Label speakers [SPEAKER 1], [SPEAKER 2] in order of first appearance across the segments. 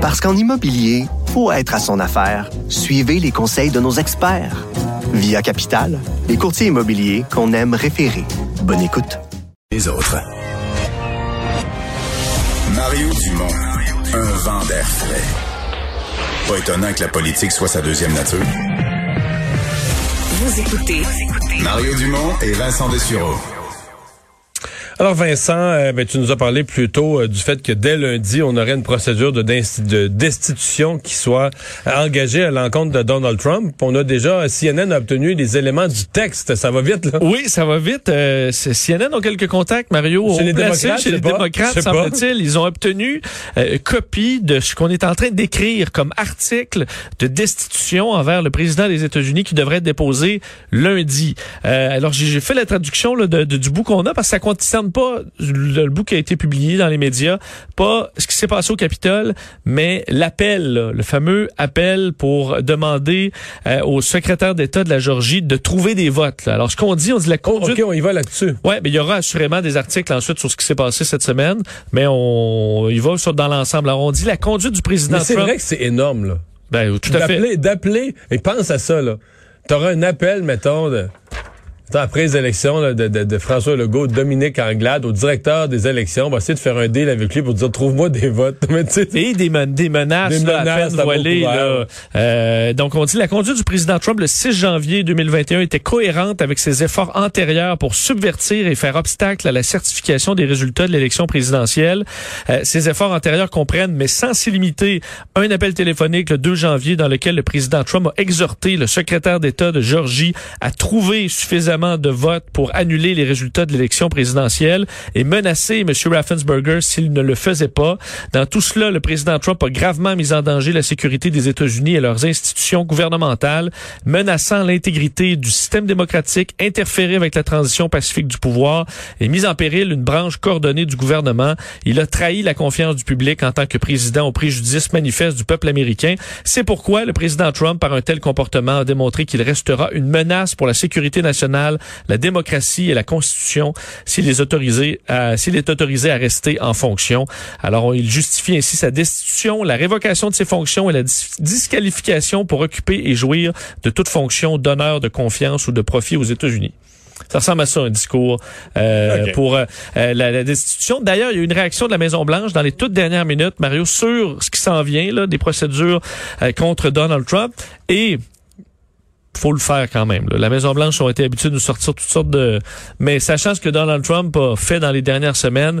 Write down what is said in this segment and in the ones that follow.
[SPEAKER 1] Parce qu'en immobilier, faut être à son affaire. Suivez les conseils de nos experts. Via Capital, les courtiers immobiliers qu'on aime référer. Bonne écoute.
[SPEAKER 2] Les autres. Mario Dumont, un vent d'air frais. Pas étonnant que la politique soit sa deuxième nature.
[SPEAKER 3] Vous écoutez
[SPEAKER 2] Mario Dumont et Vincent Dessureau.
[SPEAKER 4] Alors Vincent, euh, ben, tu nous as parlé plus tôt euh, du fait que dès lundi, on aurait une procédure de, de destitution qui soit euh, engagée à l'encontre de Donald Trump. On a déjà, CNN a obtenu les éléments du texte. Ça va vite, là?
[SPEAKER 5] Oui, ça va vite. CNN ont quelques contacts, Mario.
[SPEAKER 4] Chez les démocrates,
[SPEAKER 5] chez les démocrates semble-t-il. Ils ont obtenu copie de ce qu'on est en train d'écrire comme article de destitution envers le président des États-Unis qui devrait être déposé lundi. alors, j'ai fait la traduction là, de, du bout qu'on a parce que ça concerne pas le, bout qui a été publié dans les médias, pas ce qui s'est passé au Capitole, mais l'appel, le fameux appel pour demander euh, au secrétaire d'État de la Georgie de trouver des votes. Alors, ce qu'on dit, on dit la conduite...
[SPEAKER 4] OK, on y va là-dessus.
[SPEAKER 5] Ouais, mais il y aura assurément des articles ensuite sur ce qui s'est passé cette semaine, mais on y va sur, dans l'ensemble. Alors, on dit la conduite du président
[SPEAKER 4] mais c'est vrai que c'est énorme, là.
[SPEAKER 5] Ben, tout à fait.
[SPEAKER 4] D'appeler, et pense à ça, là. T'auras un appel, mettons, de après les élections de, de, de, François Legault, Dominique Anglade, au directeur des élections, on va essayer de faire un deal avec lui pour dire trouve-moi des votes.
[SPEAKER 5] Et des, des menaces, des menaces à. Là. Euh, donc on dit la conduite du président Trump le 6 janvier 2021 était cohérente avec ses efforts antérieurs pour subvertir et faire obstacle à la certification des résultats de l'élection présidentielle. Euh, ces efforts antérieurs comprennent, mais sans s'y limiter, un appel téléphonique le 2 janvier dans lequel le président Trump a exhorté le secrétaire d'État de Georgie à trouver suffisamment de vote pour annuler les résultats de l'élection présidentielle et menacer M. Raffensperger s'il ne le faisait pas. Dans tout cela, le président Trump a gravement mis en danger la sécurité des États-Unis et leurs institutions gouvernementales, menaçant l'intégrité du système démocratique, interféré avec la transition pacifique du pouvoir et mis en péril une branche coordonnée du gouvernement. Il a trahi la confiance du public en tant que président au préjudice manifeste du peuple américain. C'est pourquoi le président Trump, par un tel comportement, a démontré qu'il restera une menace pour la sécurité nationale la démocratie et la Constitution s'il est autorisé à, s'il est autorisé à rester en fonction. Alors, il justifie ainsi sa destitution, la révocation de ses fonctions et la disqualification pour occuper et jouir de toute fonction d'honneur, de confiance ou de profit aux États-Unis. Ça ressemble à ça, un discours euh, pour euh, la, destitution. D'ailleurs, il y a eu une réaction de la Maison-Blanche dans les toutes dernières minutes, Mario, sur ce qui s'en vient, là, des procédures euh, contre Donald Trump. Et faut le faire quand même. La Maison-Blanche a été habituée de nous sortir toutes sortes de... Mais sachant ce que Donald Trump a fait dans les dernières semaines,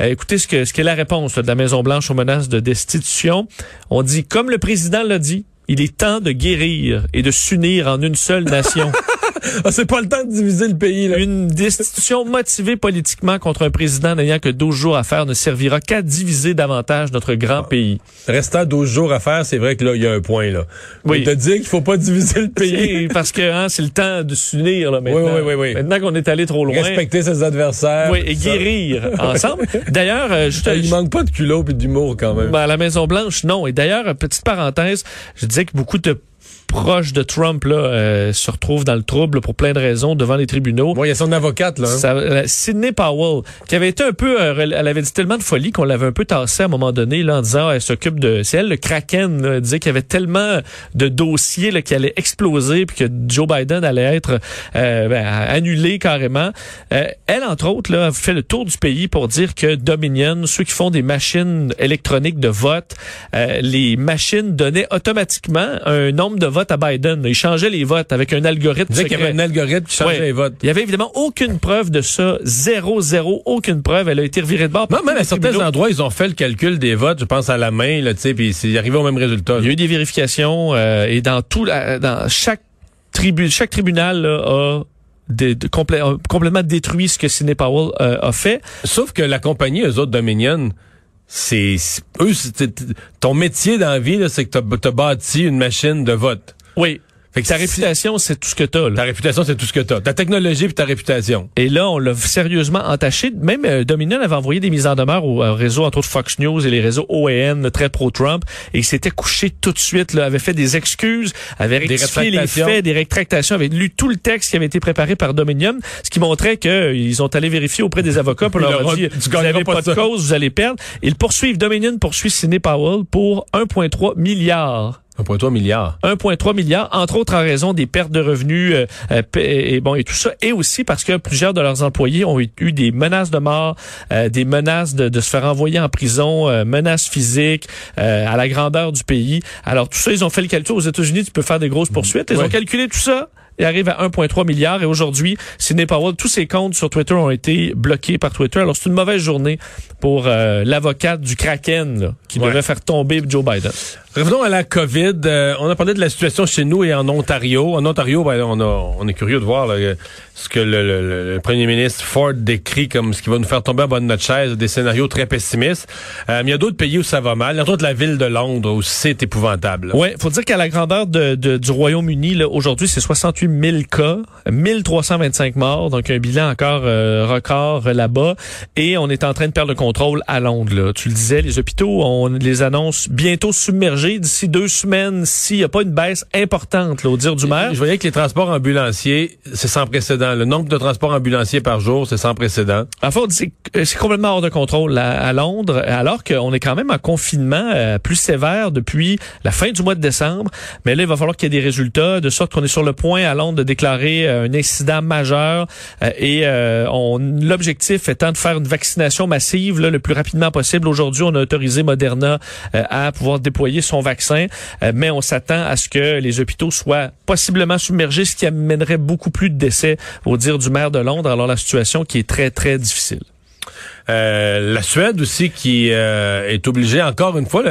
[SPEAKER 5] euh, écoutez ce que ce qu'est la réponse de la Maison-Blanche aux menaces de destitution. On dit, comme le président l'a dit, il est temps de guérir et de s'unir en une seule nation.
[SPEAKER 4] Ah, c'est pas le temps de diviser le pays. Là.
[SPEAKER 5] Une destitution motivée politiquement contre un président n'ayant que 12 jours à faire ne servira qu'à diviser davantage notre grand pays.
[SPEAKER 4] Restant 12 jours à faire, c'est vrai que là, il y a un point. là.
[SPEAKER 5] Oui.
[SPEAKER 4] te dire qu'il faut pas diviser le pays.
[SPEAKER 5] Parce que hein, c'est le temps de s'unir là, maintenant.
[SPEAKER 4] Oui, oui, oui,
[SPEAKER 5] Maintenant qu'on est allé trop loin.
[SPEAKER 4] Respecter ses adversaires.
[SPEAKER 5] Oui, et guérir ensemble. D'ailleurs, euh,
[SPEAKER 4] je Il manque pas de culot et d'humour quand même.
[SPEAKER 5] Ben, à la Maison-Blanche, non. Et d'ailleurs, petite parenthèse, je disais que beaucoup de proche de Trump là, euh, se retrouve dans le trouble pour plein de raisons devant les tribunaux.
[SPEAKER 4] Bon, il y a son avocate là.
[SPEAKER 5] Hein. Sidney Powell, qui avait été un peu, euh, elle avait dit tellement de folie qu'on l'avait un peu tassé à un moment donné là, en disant elle s'occupe de, c'est elle le Kraken, là, elle disait qu'il y avait tellement de dossiers là, qui allaient exploser puis que Joe Biden allait être euh, ben, annulé carrément. elle entre autres là fait le tour du pays pour dire que Dominion, ceux qui font des machines électroniques de vote, les machines donnaient automatiquement un nombre de votes à Biden. Il changeait les votes avec un algorithme.
[SPEAKER 4] Il y avait un algorithme qui changeait les votes.
[SPEAKER 5] Il y avait évidemment aucune preuve de ça. Zéro, zéro, aucune preuve. Elle a été revirée de bord.
[SPEAKER 4] Non, même à certains endroits, ils ont fait le calcul des votes, je pense à la main, là, tu sais, puis c'est arrivé au même résultat.
[SPEAKER 5] Il y a eu des vérifications euh, et dans tout, dans chaque tribu, chaque tribunal a complètement détruit ce que Sidney Powell euh, a fait.
[SPEAKER 4] Sauf que la compagnie, eux autres, Dominion, c'est eux, ton métier dans la vie, c'est que tu as, bâti une machine de vote.
[SPEAKER 5] Oui. Fait que ta réputation, c'est tout ce que t'as.
[SPEAKER 4] Ta réputation, c'est tout ce que t'as. Ta technologie puis ta réputation.
[SPEAKER 5] Et là, on l'a sérieusement entaché. Même euh, Dominion avait envoyé des mises en demeure au réseau, entre autres Fox News et les réseaux OAN, très pro-Trump, et il s'était couché tout de suite, là, avait fait des excuses, avait rectifié les faits, des rétractations, avait lu tout le texte qui avait été préparé par Dominion, ce qui montrait qu'ils ont allé vérifier auprès des avocats pour leur dire, vous n'avez pas, de cause, vous allez perdre. Ils poursuivent, Dominion poursuit Sidney Powell pour 1,3 milliard
[SPEAKER 4] 1,3 milliard.
[SPEAKER 5] 1,3 milliard, entre autres en raison des pertes de revenus euh, euh, et bon et tout ça, et aussi parce que plusieurs de leurs employés ont eu des menaces de mort, euh, des menaces de, de, se faire envoyer en prison, menaces physiques à la grandeur du pays. Alors tout ça, ils ont fait le calcul aux États-Unis, tu peux faire des grosses poursuites. Ils ont calculé tout ça il arrive à 1,3 milliard. Et aujourd'hui, Sidney Powell, tous ses comptes sur Twitter ont été bloqués par Twitter. Alors, c'est une mauvaise journée pour euh, l'avocate du Kraken qui devait faire tomber Joe Biden.
[SPEAKER 4] Revenons à la COVID. Euh, on a parlé de la situation chez nous et en Ontario. En Ontario, ben, on, a, on est curieux de voir ce que le, premier ministre Ford décrit comme ce qui va nous faire tomber en bas de notre chaise, des scénarios très pessimistes. Euh, mais il y a d'autres pays où ça va mal. Entre autres, la ville de Londres où c'est épouvantable.
[SPEAKER 5] Oui, faut dire qu'à la grandeur de, du Royaume-Uni, aujourd'hui, c'est 68 000 cas, 1325 morts, donc un bilan encore euh, record là-bas. Et on est en train de perdre le contrôle à Londres. Là. Tu le disais, les hôpitaux, on les annonce bientôt submergés d'ici deux semaines s'il n'y a pas une baisse importante, là, au dire du maire.
[SPEAKER 4] Je voyais que les transports ambulanciers, c'est sans précédent. Le nombre de transports ambulanciers par jour, c'est sans précédent.
[SPEAKER 5] En fait, c'est complètement hors de contrôle à, Londres, alors qu'on est quand même en confinement euh, plus sévère depuis la fin du mois de décembre. Mais là, il va falloir qu'il y ait des résultats, de sorte qu'on est sur le point à Londres de déclarer euh, un incident majeur. Euh, et l'objectif étant de faire une vaccination massive le plus rapidement possible. Aujourd'hui, on a autorisé Moderna à pouvoir déployer son vaccin, mais on s'attend à ce que les hôpitaux soient possiblement submergés, ce qui amènerait beaucoup plus de décès au dire du maire de Londres. Alors la situation qui est très, très difficile.
[SPEAKER 4] Euh, la Suède aussi qui euh, est obligée encore une fois,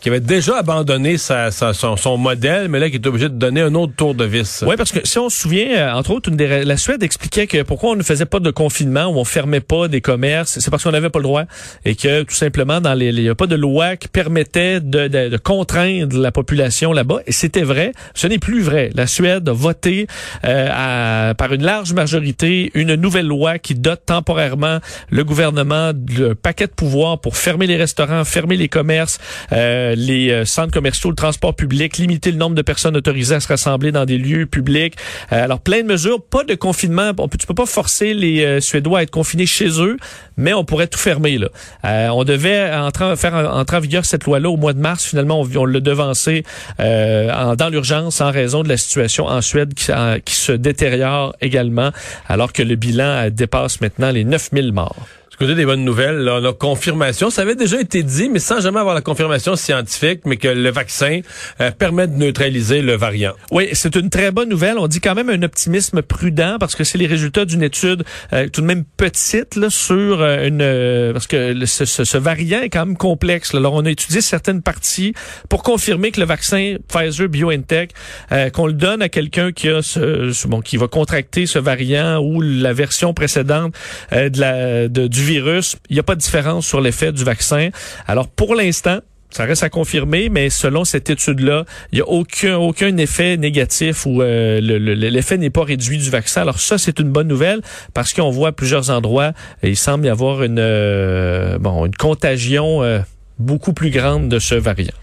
[SPEAKER 4] qui avait déjà abandonné sa, son, modèle, mais là qui est obligée de donner un autre tour de vis.
[SPEAKER 5] Oui, parce que si on se souvient, euh, entre autres, la Suède expliquait que pourquoi on ne faisait pas de confinement ou on fermait pas des commerces, c'est parce qu'on n'avait pas le droit et que tout simplement dans les, il n'y a pas de loi qui permettait de, de, contraindre la population là-bas. Et c'était vrai. Ce n'est plus vrai. La Suède a voté à, par une large majorité une nouvelle loi qui dote temporairement le gouvernement le paquet de pouvoir pour fermer les restaurants, fermer les commerces, euh, les euh, centres commerciaux, le transport public, limiter le nombre de personnes autorisées à se rassembler dans des lieux publics. Euh, alors plein de mesures, pas de confinement. On peut, tu peux pas forcer les Suédois à être confinés chez eux, mais on pourrait tout fermer là. on devait entrer, faire entrer en vigueur cette loi-là au mois de mars. Finalement, on, l'a devancé en, dans l'urgence en raison de la situation en Suède qui, qui se détériore également, alors que le bilan dépasse maintenant les 9000 morts
[SPEAKER 4] côté des bonnes nouvelles, on a confirmation. Ça avait déjà été dit, mais sans jamais avoir la confirmation scientifique, mais que le vaccin euh, permet de neutraliser le variant.
[SPEAKER 5] Oui, c'est une très bonne nouvelle. On dit quand même un optimisme prudent parce que c'est les résultats d'une étude euh, tout de même petite sur euh, une parce que ce, ce, variant est quand même complexe. Alors on a étudié certaines parties pour confirmer que le vaccin Pfizer BioNTech qu'on le donne à quelqu'un qui a ce, bon qui va contracter ce variant ou la version précédente de la de, du virus, il n'y a pas de différence sur l'effet du vaccin. Alors pour l'instant, ça reste à confirmer, mais selon cette étude-là, il n'y a aucun aucun effet négatif ou euh, l'effet n'est pas réduit du vaccin. Alors ça, c'est une bonne nouvelle parce qu'on voit à plusieurs endroits, il semble y avoir une euh, bon une contagion euh, beaucoup plus grande de ce variant.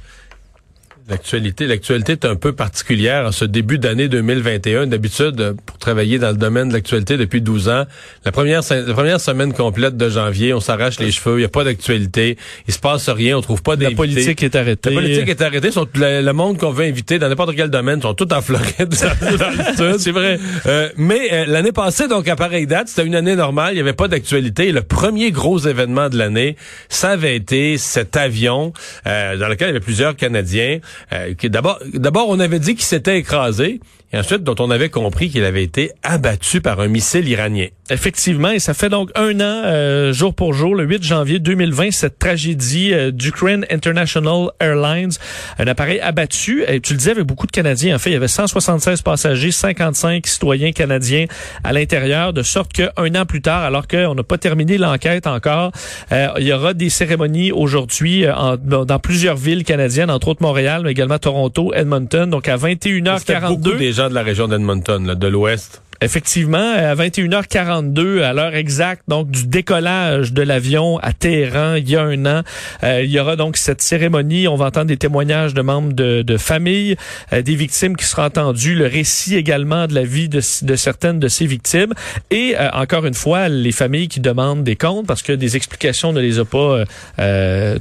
[SPEAKER 4] L'actualité, l'actualité est un peu particulière en ce début d'année 2021. D'habitude, pour travailler dans le domaine de l'actualité depuis 12 ans, la première, la première semaine complète de janvier, on s'arrache les cheveux, il n'y a pas d'actualité, il se passe rien, on trouve pas
[SPEAKER 5] d'invités. La politique est arrêtée.
[SPEAKER 4] La politique est arrêtée. Sont, le, monde qu'on veut inviter dans n'importe quel domaine sont tous en Floride,
[SPEAKER 5] C'est vrai.
[SPEAKER 4] Euh, mais euh, l'année passée, donc à pareille date, c'était une année normale, il n'y avait pas d'actualité. Le premier gros événement de l'année, ça avait été cet avion euh, dans lequel il y avait plusieurs Canadiens. Euh, d'abord, d'abord, on avait dit qu'il s'était écrasé, et ensuite, dont on avait compris qu'il avait été abattu par un missile iranien.
[SPEAKER 5] Effectivement, et ça fait donc un an, euh, jour pour jour, le 8 janvier 2020, cette tragédie euh, d'Ukraine International Airlines, un appareil abattu. Et tu le disais avec beaucoup de Canadiens. En fait, il y avait 176 passagers, 55 citoyens canadiens à l'intérieur, de sorte qu'un an plus tard, alors qu'on n'a pas terminé l'enquête encore, euh, il y aura des cérémonies aujourd'hui euh, dans plusieurs villes canadiennes, entre autres Montréal, mais également Toronto, Edmonton. Donc à 21h42.
[SPEAKER 4] Gens de la région d'Edmonton, de l'Ouest.
[SPEAKER 5] Effectivement, à 21h42, à l'heure exacte, donc du décollage de l'avion à Téhéran il y a un an, euh, il y aura donc cette cérémonie. On va entendre des témoignages de membres de, de famille, euh, des victimes qui seront entendues, le récit également de la vie de, de certaines de ces victimes, et euh, encore une fois les familles qui demandent des comptes parce que des explications ne les a pas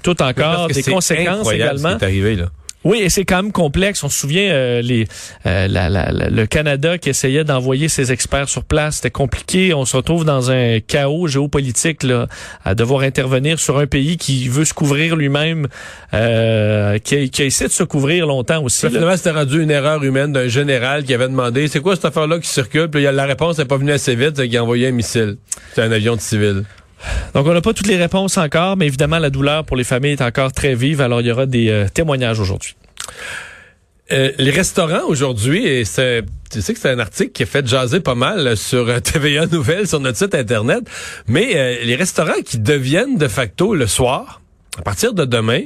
[SPEAKER 5] tout encore, des conséquences également.
[SPEAKER 4] Ce arrivé là.
[SPEAKER 5] Oui, et c'est quand même complexe. On se souvient euh, les euh, la, la, le Canada qui essayait d'envoyer ses experts sur place, c'était compliqué. On se retrouve dans un chaos géopolitique là, à devoir intervenir sur un pays qui veut se couvrir lui-même, euh, qui, a, qui, a, essayé de se couvrir longtemps aussi.
[SPEAKER 4] Finalement, c'était rendu une erreur humaine d'un général qui avait demandé c'est quoi cette affaire-là qui circule? Puis la réponse n'est pas venue assez vite, c'est qu'il a envoyé un missile. C'est un avion de civil.
[SPEAKER 5] Donc, on n'a pas toutes les réponses encore, mais évidemment, la douleur pour les familles est encore très vive. Alors, il y aura des euh, témoignages aujourd'hui.
[SPEAKER 4] Euh, les restaurants aujourd'hui, et c'est, tu sais que c'est un article qui a fait jaser pas mal sur euh, TVA Nouvelles, sur notre site Internet, mais les restaurants qui deviennent de facto le soir, à partir de demain,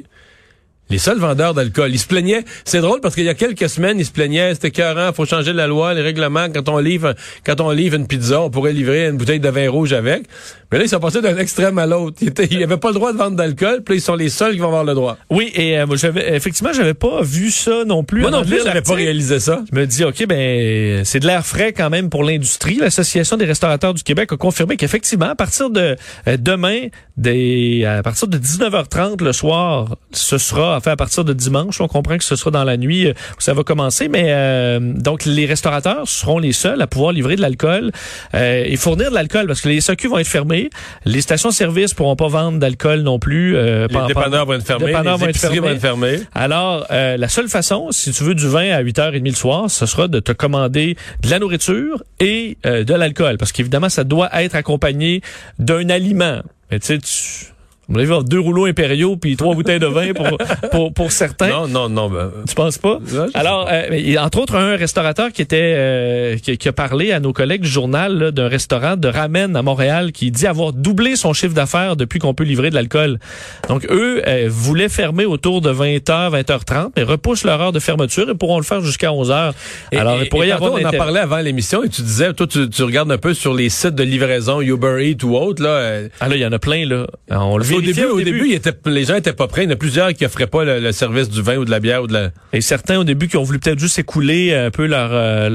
[SPEAKER 4] les seuls vendeurs d'alcool. Ils se plaignaient. C'est drôle parce qu'il y a quelques semaines, ils se plaignaient. C'était écœurant. Faut changer la loi, les règlements. Quand on livre, quand on livre une pizza, on pourrait livrer une bouteille de vin rouge avec. Mais là, ils sont passés d'un extrême à l'autre. Ils n'avaient pas le droit de vendre d'alcool. Puis là, ils sont les seuls qui vont avoir le droit.
[SPEAKER 5] Oui, et euh, j'avais, effectivement, j'avais pas vu ça non plus.
[SPEAKER 4] Moi non plus, j'avais pas réalisé ça.
[SPEAKER 5] Je me dis, OK, ben, c'est de l'air frais quand même pour l'industrie. L'Association des restaurateurs du Québec a confirmé qu'effectivement, à partir de euh, demain, des, à partir de 19h30 le soir, ce sera, enfin, à partir de dimanche, on comprend que ce sera dans la nuit où ça va commencer, mais euh, donc les restaurateurs seront les seuls à pouvoir livrer de l'alcool euh, et fournir de l'alcool parce que les SAQ vont être fermés, les stations-service pourront pas vendre d'alcool non plus.
[SPEAKER 4] Euh, les dépanneurs vont être fermés, les, vont être fermés. vont être fermés.
[SPEAKER 5] Alors la seule façon, si tu veux du vin à 8h30 le soir, ce sera de te commander de la nourriture et de l'alcool parce qu'évidemment ça doit être accompagné d'un aliment. Mais tu sais, tu on va avoir deux rouleaux impériaux puis trois bouteilles de vin pour, pour, pour certains.
[SPEAKER 4] Non, non, non. Ben,
[SPEAKER 5] tu penses pas? Alors, euh, entre autres, un restaurateur qui était euh, qui, a parlé à nos collègues du journal d'un restaurant de ramen à Montréal qui dit avoir doublé son chiffre d'affaires depuis qu'on peut livrer de l'alcool. Donc, eux euh, voulaient fermer autour de 20h, 20h30, mais repoussent leur heure de fermeture et pourront le faire jusqu'à 11h.
[SPEAKER 4] Alors, il pourrait y avoir... On en parlait avant l'émission et tu disais, toi, tu, tu, regardes un peu sur les sites de livraison, Uber Eats ou autre. Là,
[SPEAKER 5] ah là, il y en a plein. là. On le
[SPEAKER 4] au début, au début, les gens étaient pas prêts. Il y en a plusieurs qui offraient pas le, service du vin ou de la bière ou de la.
[SPEAKER 5] Et certains au début qui ont voulu peut-être juste écouler un peu leur, euh,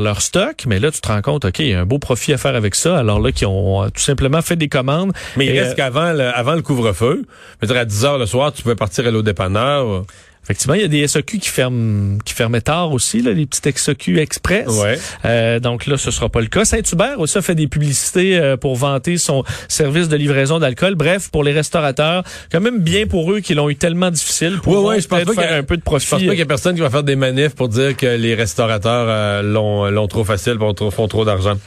[SPEAKER 5] leur, stock, mais là tu te rends compte, ok, il y a un beau profit à faire avec ça. Alors là, qui ont euh, tout simplement fait des commandes.
[SPEAKER 4] Mais il reste euh, qu'avant le, avant le couvre-feu, à 10 heures le soir, tu pouvais partir à l'eau dépanneur.
[SPEAKER 5] Effectivement, il y a des SOQ qui ferment, qui fermaient tard aussi, là, les petites SOQ express.
[SPEAKER 4] Ouais.
[SPEAKER 5] Euh, donc là, ce sera pas le cas. Saint-Hubert aussi a fait des publicités euh, pour vanter son service de livraison d'alcool. Bref, pour les restaurateurs, quand même bien pour eux qui l'ont eu tellement difficile. Pour
[SPEAKER 4] ouais, ouais, je pense pas faire un peu de profit. Je pense pas qu'il y a personne qui va faire des manifs pour dire que les restaurateurs euh, l'ont, l'ont trop facile, font trop, font trop d'argent.